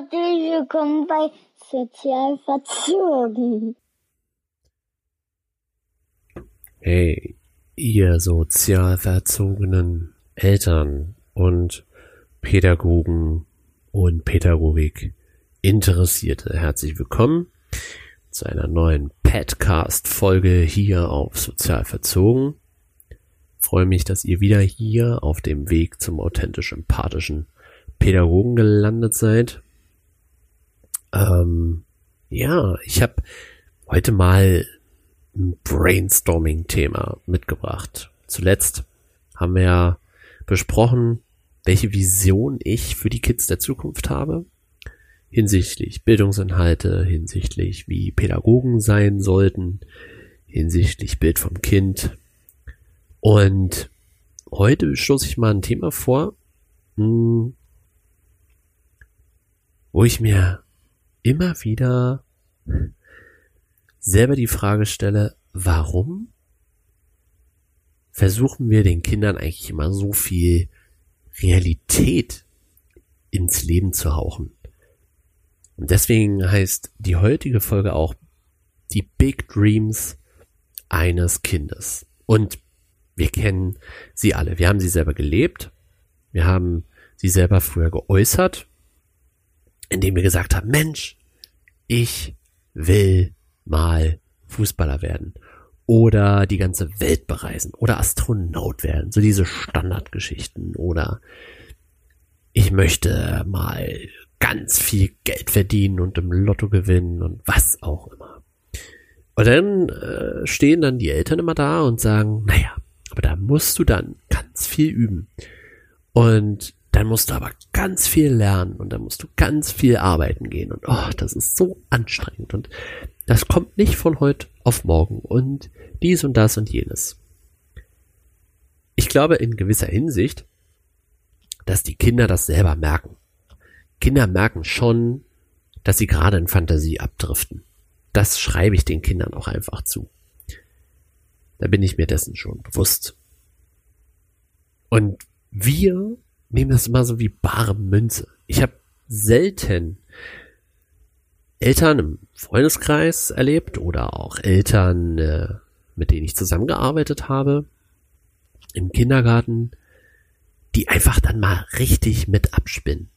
Herzlich willkommen bei Sozialverzogen. Hey, ihr sozial verzogenen Eltern und Pädagogen und Pädagogik Interessierte, herzlich willkommen zu einer neuen Podcast-Folge hier auf Sozial verzogen. Freue mich, dass ihr wieder hier auf dem Weg zum authentisch empathischen Pädagogen gelandet seid. Ähm, ja, ich habe heute mal ein Brainstorming-Thema mitgebracht. Zuletzt haben wir ja besprochen, welche Vision ich für die Kids der Zukunft habe. Hinsichtlich Bildungsinhalte, hinsichtlich wie Pädagogen sein sollten, hinsichtlich Bild vom Kind. Und heute stoße ich mal ein Thema vor, hm, wo ich mir immer wieder selber die Frage stelle, warum versuchen wir den Kindern eigentlich immer so viel Realität ins Leben zu hauchen? Und deswegen heißt die heutige Folge auch die Big Dreams eines Kindes. Und wir kennen sie alle. Wir haben sie selber gelebt. Wir haben sie selber früher geäußert indem wir gesagt haben, Mensch, ich will mal Fußballer werden oder die ganze Welt bereisen oder Astronaut werden, so diese Standardgeschichten oder ich möchte mal ganz viel Geld verdienen und im Lotto gewinnen und was auch immer. Und dann äh, stehen dann die Eltern immer da und sagen, naja, aber da musst du dann ganz viel üben. Und dann musst du aber ganz viel lernen und dann musst du ganz viel arbeiten gehen und oh, das ist so anstrengend und das kommt nicht von heute auf morgen und dies und das und jenes. Ich glaube in gewisser Hinsicht, dass die Kinder das selber merken. Kinder merken schon, dass sie gerade in Fantasie abdriften. Das schreibe ich den Kindern auch einfach zu. Da bin ich mir dessen schon bewusst. Und wir nehme das immer so wie bare Münze. Ich habe selten Eltern im Freundeskreis erlebt oder auch Eltern, äh, mit denen ich zusammengearbeitet habe, im Kindergarten, die einfach dann mal richtig mit abspinnen.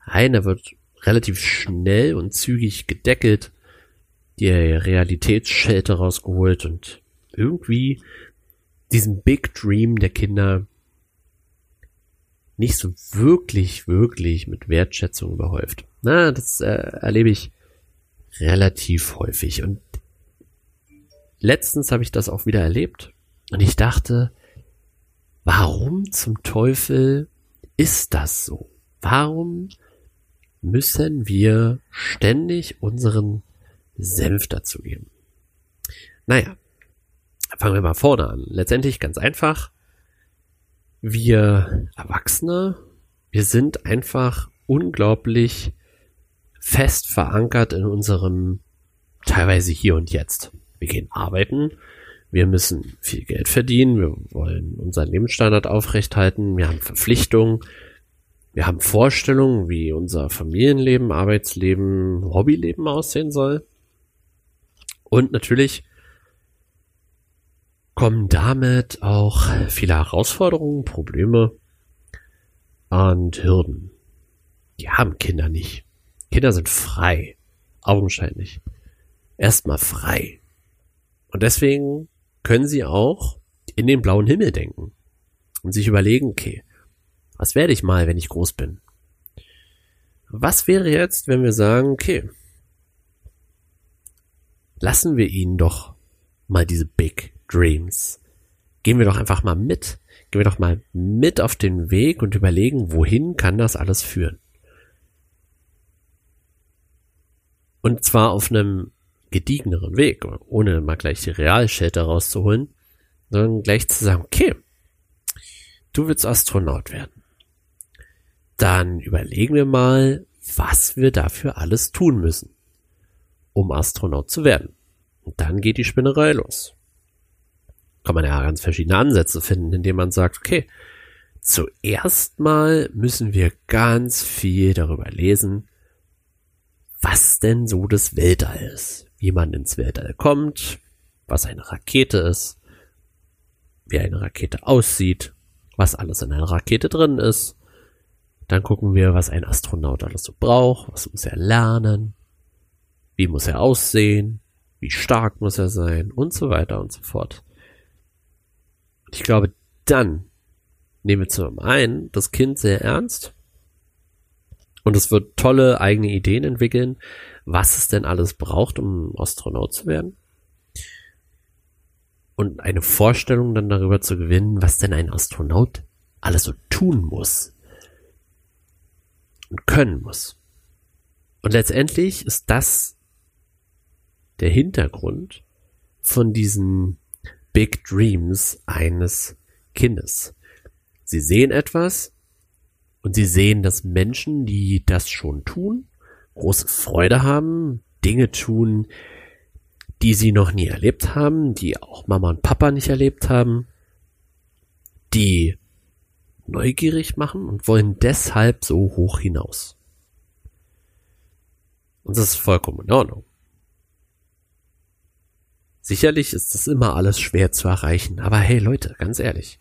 Einer wird relativ schnell und zügig gedeckelt, die Realitätsschelte rausgeholt und irgendwie diesen Big Dream der Kinder nicht so wirklich, wirklich mit Wertschätzung überhäuft. Na, das äh, erlebe ich relativ häufig. Und letztens habe ich das auch wieder erlebt. Und ich dachte, warum zum Teufel ist das so? Warum müssen wir ständig unseren Senf dazugeben? Naja, fangen wir mal vorne an. Letztendlich ganz einfach wir Erwachsene, wir sind einfach unglaublich fest verankert in unserem teilweise hier und jetzt. Wir gehen arbeiten, wir müssen viel Geld verdienen, wir wollen unseren Lebensstandard aufrechthalten, wir haben Verpflichtungen, wir haben Vorstellungen, wie unser Familienleben, Arbeitsleben, Hobbyleben aussehen soll. Und natürlich kommen damit auch viele Herausforderungen, Probleme und Hürden. Die haben Kinder nicht. Kinder sind frei. Augenscheinlich. Erstmal frei. Und deswegen können sie auch in den blauen Himmel denken und sich überlegen, okay, was werde ich mal, wenn ich groß bin? Was wäre jetzt, wenn wir sagen, okay, lassen wir ihnen doch mal diese Big Dreams. Gehen wir doch einfach mal mit. Gehen wir doch mal mit auf den Weg und überlegen, wohin kann das alles führen. Und zwar auf einem gediegeneren Weg, ohne mal gleich die Realschelte rauszuholen, sondern gleich zu sagen, okay, du willst Astronaut werden. Dann überlegen wir mal, was wir dafür alles tun müssen, um Astronaut zu werden. Und dann geht die Spinnerei los kann man ja ganz verschiedene Ansätze finden, indem man sagt, okay, zuerst mal müssen wir ganz viel darüber lesen, was denn so das Weltall ist, wie man ins Weltall kommt, was eine Rakete ist, wie eine Rakete aussieht, was alles in einer Rakete drin ist. Dann gucken wir, was ein Astronaut alles so braucht, was muss er lernen, wie muss er aussehen, wie stark muss er sein und so weiter und so fort. Ich glaube, dann nehmen wir zum einen das Kind sehr ernst und es wird tolle eigene Ideen entwickeln, was es denn alles braucht, um Astronaut zu werden. Und eine Vorstellung dann darüber zu gewinnen, was denn ein Astronaut alles so tun muss und können muss. Und letztendlich ist das der Hintergrund von diesen Big Dreams eines Kindes. Sie sehen etwas und sie sehen, dass Menschen, die das schon tun, große Freude haben, Dinge tun, die sie noch nie erlebt haben, die auch Mama und Papa nicht erlebt haben, die neugierig machen und wollen deshalb so hoch hinaus. Und das ist vollkommen in Ordnung. Sicherlich ist das immer alles schwer zu erreichen, aber hey Leute, ganz ehrlich,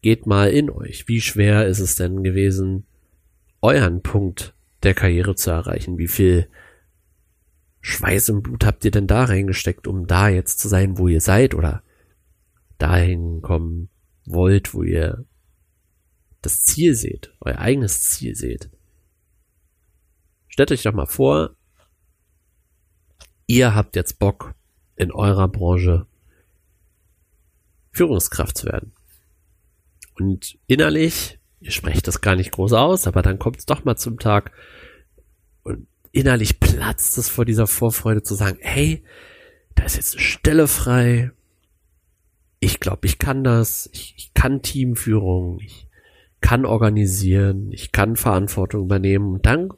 geht mal in euch. Wie schwer ist es denn gewesen, euren Punkt der Karriere zu erreichen? Wie viel Schweiß und Blut habt ihr denn da reingesteckt, um da jetzt zu sein, wo ihr seid oder dahin kommen wollt, wo ihr das Ziel seht, euer eigenes Ziel seht? Stellt euch doch mal vor, ihr habt jetzt Bock, in eurer Branche Führungskraft zu werden. Und innerlich, ihr sprecht das gar nicht groß aus, aber dann kommt es doch mal zum Tag und innerlich platzt es vor dieser Vorfreude zu sagen, hey, da ist jetzt eine Stelle frei. Ich glaube, ich kann das. Ich, ich kann Teamführung. Ich kann organisieren. Ich kann Verantwortung übernehmen. Und dann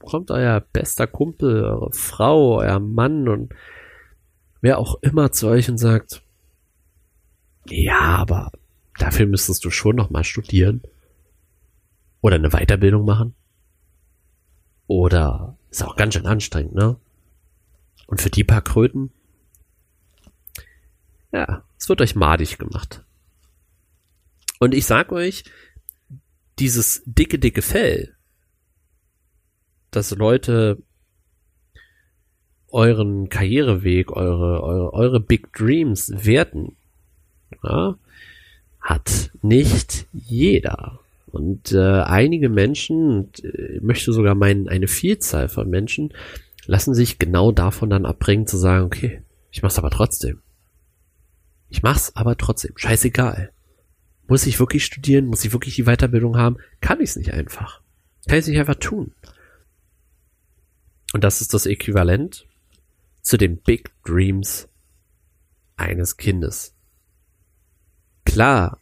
kommt euer bester Kumpel, eure Frau, euer Mann und wer auch immer zu euch und sagt, ja, aber dafür müsstest du schon noch mal studieren oder eine Weiterbildung machen oder ist auch ganz schön anstrengend, ne? Und für die paar Kröten, ja, es wird euch madig gemacht. Und ich sag euch, dieses dicke, dicke Fell, dass Leute euren Karriereweg, eure, eure, eure Big Dreams werten, ja, hat nicht jeder. Und äh, einige Menschen, äh, möchte sogar meinen, eine Vielzahl von Menschen, lassen sich genau davon dann abbringen zu sagen, okay, ich mach's aber trotzdem. Ich mach's aber trotzdem. Scheißegal. Muss ich wirklich studieren? Muss ich wirklich die Weiterbildung haben? Kann ich's nicht einfach. Kann ich's nicht einfach tun. Und das ist das Äquivalent zu den Big Dreams eines Kindes. Klar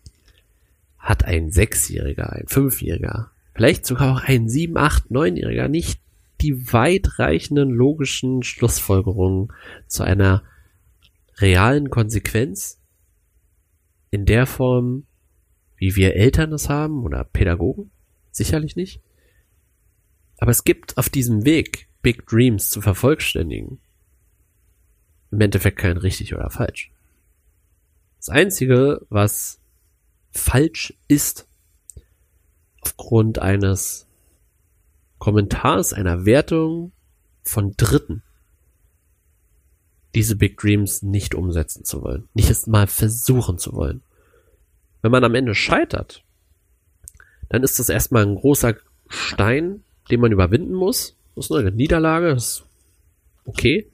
hat ein Sechsjähriger, ein Fünfjähriger, vielleicht sogar auch ein Sieben, Acht, Neunjähriger nicht die weitreichenden logischen Schlussfolgerungen zu einer realen Konsequenz in der Form, wie wir Eltern es haben oder Pädagogen? Sicherlich nicht. Aber es gibt auf diesem Weg, Big Dreams zu vervollständigen, im Endeffekt kein richtig oder falsch. Das Einzige, was falsch ist, aufgrund eines Kommentars, einer Wertung von Dritten, diese Big Dreams nicht umsetzen zu wollen, nicht es mal versuchen zu wollen. Wenn man am Ende scheitert, dann ist das erstmal ein großer Stein, den man überwinden muss. Das ist eine Niederlage, das ist okay.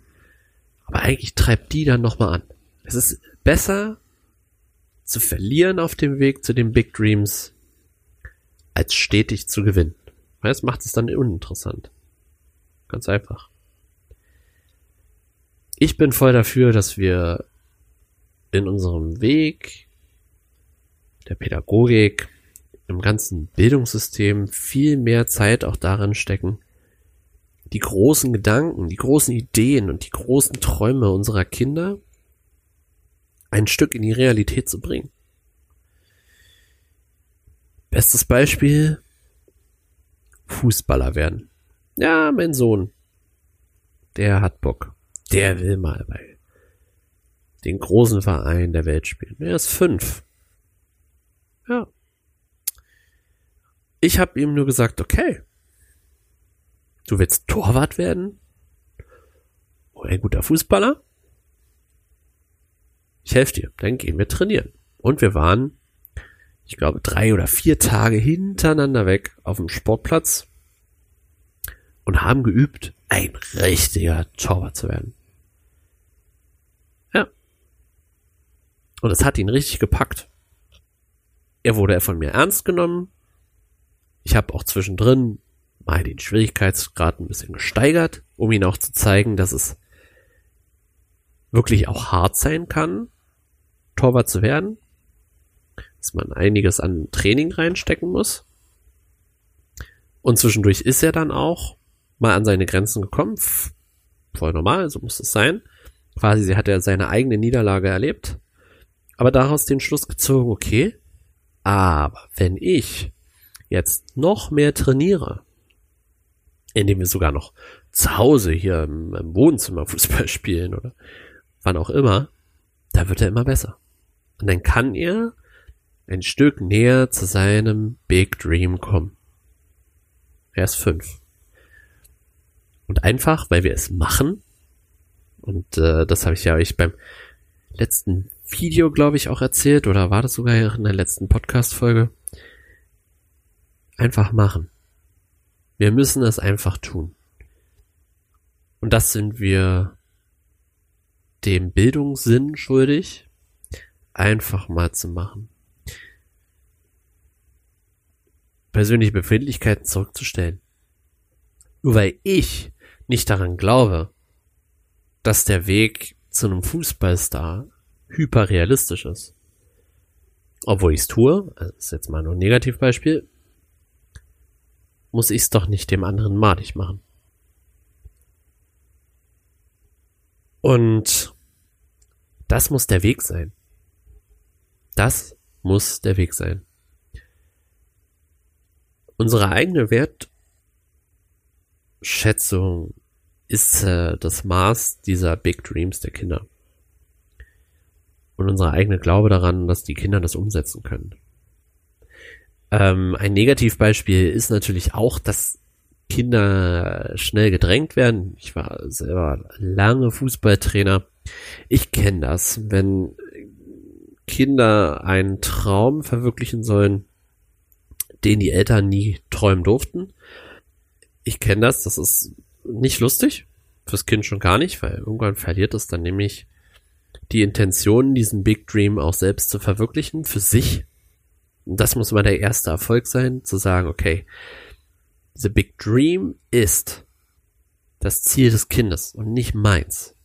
Aber eigentlich treibt die dann nochmal an. Es ist besser zu verlieren auf dem Weg zu den Big Dreams, als stetig zu gewinnen. Weil es macht es dann uninteressant. Ganz einfach. Ich bin voll dafür, dass wir in unserem Weg der Pädagogik, im ganzen Bildungssystem viel mehr Zeit auch darin stecken, die großen Gedanken, die großen Ideen und die großen Träume unserer Kinder ein Stück in die Realität zu bringen. Bestes Beispiel, Fußballer werden. Ja, mein Sohn, der hat Bock. Der will mal bei den großen Verein der Welt spielen. Er ist fünf. Ja. Ich habe ihm nur gesagt, okay, du willst Torwart werden? Oder ein guter Fußballer? Ich helfe dir, dann gehen wir trainieren. Und wir waren, ich glaube, drei oder vier Tage hintereinander weg auf dem Sportplatz und haben geübt, ein richtiger Torwart zu werden. Ja. Und es hat ihn richtig gepackt. Er wurde von mir ernst genommen. Ich habe auch zwischendrin mal den Schwierigkeitsgrad ein bisschen gesteigert, um ihn auch zu zeigen, dass es wirklich auch hart sein kann, Torwart zu werden. Dass man einiges an Training reinstecken muss. Und zwischendurch ist er dann auch mal an seine Grenzen gekommen. Voll normal, so muss es sein. Quasi, hat ja seine eigene Niederlage erlebt. Aber daraus den Schluss gezogen, okay, aber wenn ich jetzt noch mehr trainiere, indem wir sogar noch zu Hause hier im, im Wohnzimmer Fußball spielen oder wann auch immer, da wird er immer besser. Und dann kann er ein Stück näher zu seinem Big Dream kommen. Er ist fünf. Und einfach, weil wir es machen, und äh, das habe ich ja euch beim letzten Video, glaube ich, auch erzählt, oder war das sogar in der letzten Podcast-Folge? Einfach machen. Wir müssen es einfach tun. Und das sind wir dem Bildungssinn schuldig, einfach mal zu machen. Persönliche Befindlichkeiten zurückzustellen. Nur weil ich nicht daran glaube, dass der Weg zu einem Fußballstar hyperrealistisch ist. Obwohl ich es tue, also das ist jetzt mal nur ein Negativbeispiel, muss ich es doch nicht dem anderen madig machen. Und das muss der Weg sein. Das muss der Weg sein. Unsere eigene Wertschätzung ist äh, das Maß dieser Big Dreams der Kinder. Und unser eigener Glaube daran, dass die Kinder das umsetzen können. Ähm, ein Negativbeispiel ist natürlich auch, dass Kinder schnell gedrängt werden. Ich war selber lange Fußballtrainer. Ich kenne das, wenn Kinder einen Traum verwirklichen sollen, den die Eltern nie träumen durften. Ich kenne das, das ist nicht lustig. Fürs Kind schon gar nicht, weil irgendwann verliert es dann nämlich die Intention, diesen Big Dream auch selbst zu verwirklichen, für sich. Das muss mal der erste Erfolg sein, zu sagen, okay, the Big Dream ist das Ziel des Kindes und nicht meins.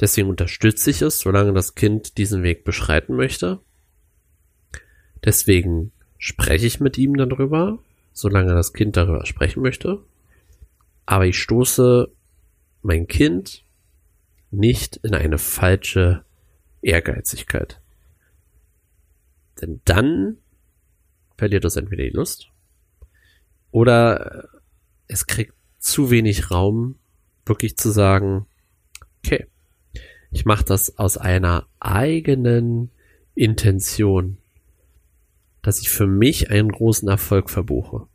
Deswegen unterstütze ich es, solange das Kind diesen Weg beschreiten möchte. Deswegen spreche ich mit ihm darüber, solange das Kind darüber sprechen möchte aber ich stoße mein Kind nicht in eine falsche Ehrgeizigkeit. Denn dann verliert es entweder die Lust oder es kriegt zu wenig Raum, wirklich zu sagen, okay, ich mache das aus einer eigenen Intention, dass ich für mich einen großen Erfolg verbuche.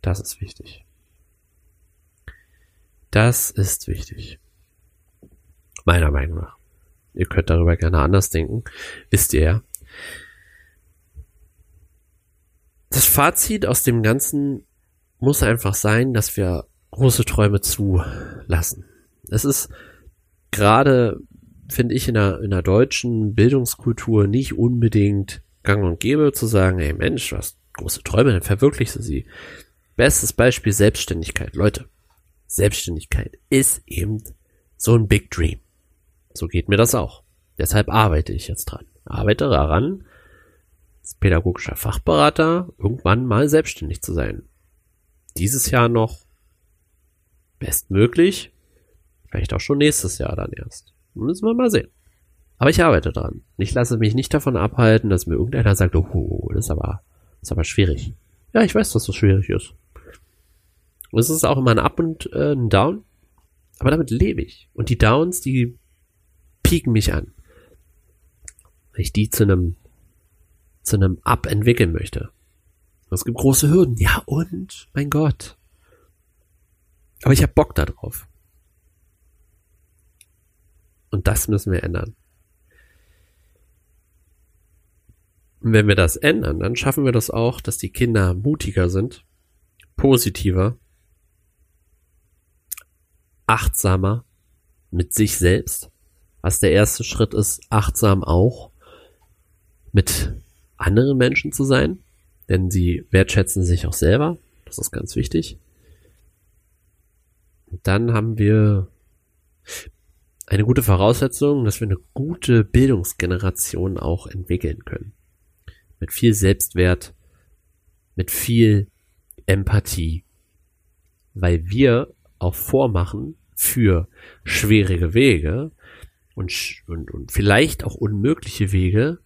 Das ist wichtig. Das ist wichtig. Meiner Meinung nach. Ihr könnt darüber gerne anders denken. Wisst ihr ja. Das Fazit aus dem Ganzen muss einfach sein, dass wir große Träume zulassen. Es ist gerade, finde ich, in der, in der deutschen Bildungskultur nicht unbedingt gang und gäbe zu sagen, ey Mensch, hast große Träume, dann verwirklichst du sie. Bestes Beispiel Selbstständigkeit. Leute, Selbstständigkeit ist eben so ein Big Dream. So geht mir das auch. Deshalb arbeite ich jetzt dran. Arbeite daran, als pädagogischer Fachberater irgendwann mal selbstständig zu sein. Dieses Jahr noch bestmöglich, vielleicht auch schon nächstes Jahr dann erst. Müssen wir mal sehen. Aber ich arbeite dran. Ich lasse mich nicht davon abhalten, dass mir irgendeiner sagt, oh, das ist aber, das ist aber schwierig. Ja, ich weiß, dass das schwierig ist. Und es ist auch immer ein Up und äh, ein Down. Aber damit lebe ich. Und die Downs, die pieken mich an. Weil ich die zu einem, zu einem Up entwickeln möchte. Es gibt große Hürden. Ja, und? Mein Gott. Aber ich habe Bock darauf. Und das müssen wir ändern. Und wenn wir das ändern, dann schaffen wir das auch, dass die Kinder mutiger sind, positiver, achtsamer mit sich selbst, was der erste Schritt ist, achtsam auch mit anderen Menschen zu sein, denn sie wertschätzen sich auch selber, das ist ganz wichtig. Und dann haben wir eine gute Voraussetzung, dass wir eine gute Bildungsgeneration auch entwickeln können. Mit viel Selbstwert, mit viel Empathie, weil wir auch vormachen für schwierige Wege und, und, und vielleicht auch unmögliche Wege,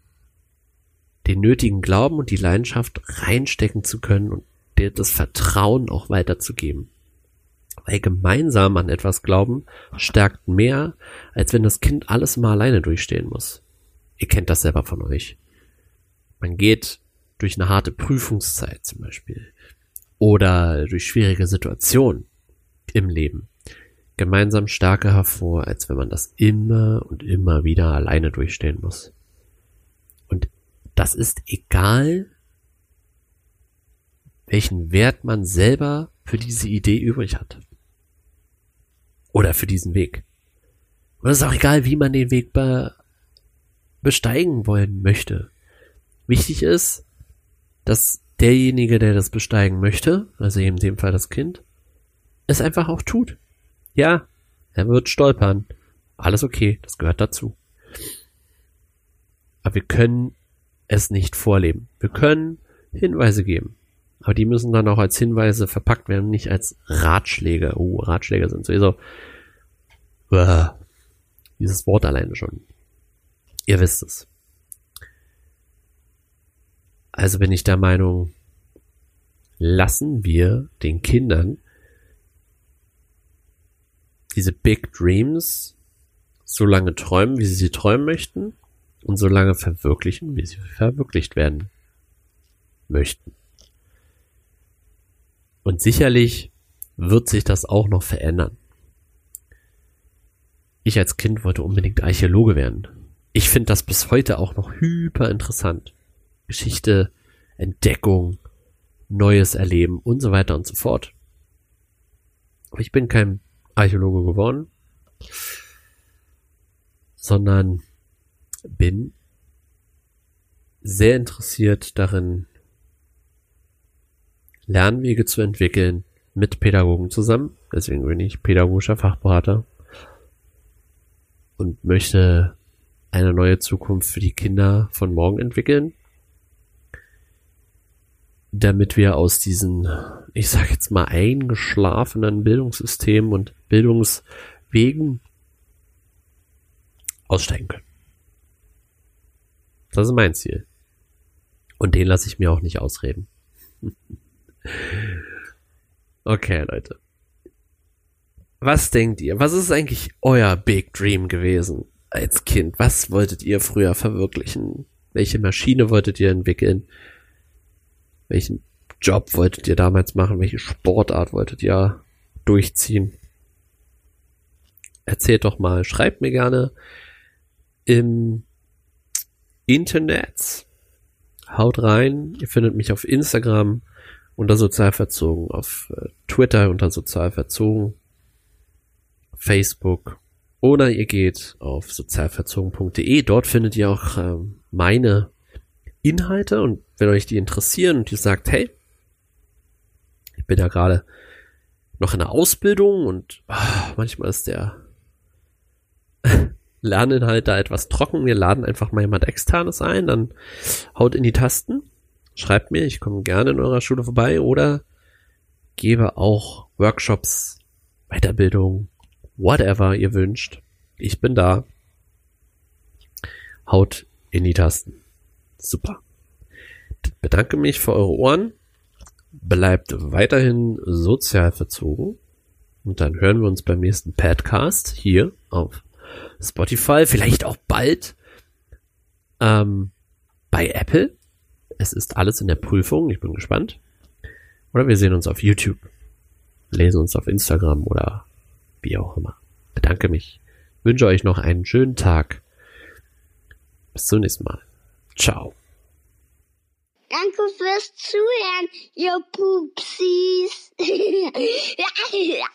den nötigen Glauben und die Leidenschaft reinstecken zu können und dir das Vertrauen auch weiterzugeben. Weil gemeinsam an etwas glauben stärkt mehr, als wenn das Kind alles mal alleine durchstehen muss. Ihr kennt das selber von euch. Man geht durch eine harte Prüfungszeit zum Beispiel oder durch schwierige Situationen im Leben gemeinsam stärker hervor, als wenn man das immer und immer wieder alleine durchstehen muss. Und das ist egal, welchen Wert man selber für diese Idee übrig hat. Oder für diesen Weg. Und es ist auch egal, wie man den Weg be besteigen wollen möchte. Wichtig ist, dass derjenige, der das besteigen möchte, also in dem Fall das Kind, es einfach auch tut. Ja, er wird stolpern. Alles okay, das gehört dazu. Aber wir können es nicht vorleben. Wir können Hinweise geben. Aber die müssen dann auch als Hinweise verpackt werden, nicht als Ratschläge. Oh, Ratschläge sind sowieso. Uh, dieses Wort alleine schon. Ihr wisst es. Also bin ich der Meinung, lassen wir den Kindern diese Big Dreams so lange träumen, wie sie sie träumen möchten und so lange verwirklichen, wie sie verwirklicht werden möchten. Und sicherlich wird sich das auch noch verändern. Ich als Kind wollte unbedingt Archäologe werden. Ich finde das bis heute auch noch hyper interessant. Geschichte, Entdeckung, Neues erleben und so weiter und so fort. Aber ich bin kein Archäologe geworden, sondern bin sehr interessiert darin, Lernwege zu entwickeln mit Pädagogen zusammen. Deswegen bin ich pädagogischer Fachberater und möchte eine neue Zukunft für die Kinder von morgen entwickeln damit wir aus diesen, ich sag jetzt mal, eingeschlafenen Bildungssystemen und Bildungswegen aussteigen können. Das ist mein Ziel. Und den lasse ich mir auch nicht ausreden. okay, Leute. Was denkt ihr? Was ist eigentlich euer Big Dream gewesen als Kind? Was wolltet ihr früher verwirklichen? Welche Maschine wolltet ihr entwickeln? Welchen Job wolltet ihr damals machen? Welche Sportart wolltet ihr durchziehen? Erzählt doch mal, schreibt mir gerne im Internet. Haut rein. Ihr findet mich auf Instagram unter Sozialverzogen, auf äh, Twitter unter Sozialverzogen, Facebook oder ihr geht auf sozialverzogen.de. Dort findet ihr auch ähm, meine Inhalte und wenn euch die interessieren und ihr sagt, hey, ich bin ja gerade noch in der Ausbildung und oh, manchmal ist der Lerninhalt da etwas trocken, wir laden einfach mal jemand externes ein, dann haut in die Tasten, schreibt mir, ich komme gerne in eurer Schule vorbei oder gebe auch Workshops, Weiterbildung, whatever ihr wünscht. Ich bin da. Haut in die Tasten. Super. Ich bedanke mich für eure Ohren. Bleibt weiterhin sozial verzogen. Und dann hören wir uns beim nächsten Podcast hier auf Spotify. Vielleicht auch bald ähm, bei Apple. Es ist alles in der Prüfung. Ich bin gespannt. Oder wir sehen uns auf YouTube. Lesen uns auf Instagram oder wie auch immer. Bedanke mich. Wünsche euch noch einen schönen Tag. Bis zum nächsten Mal. Ciao. Danke fürs Zuhören, ihr Pupsis.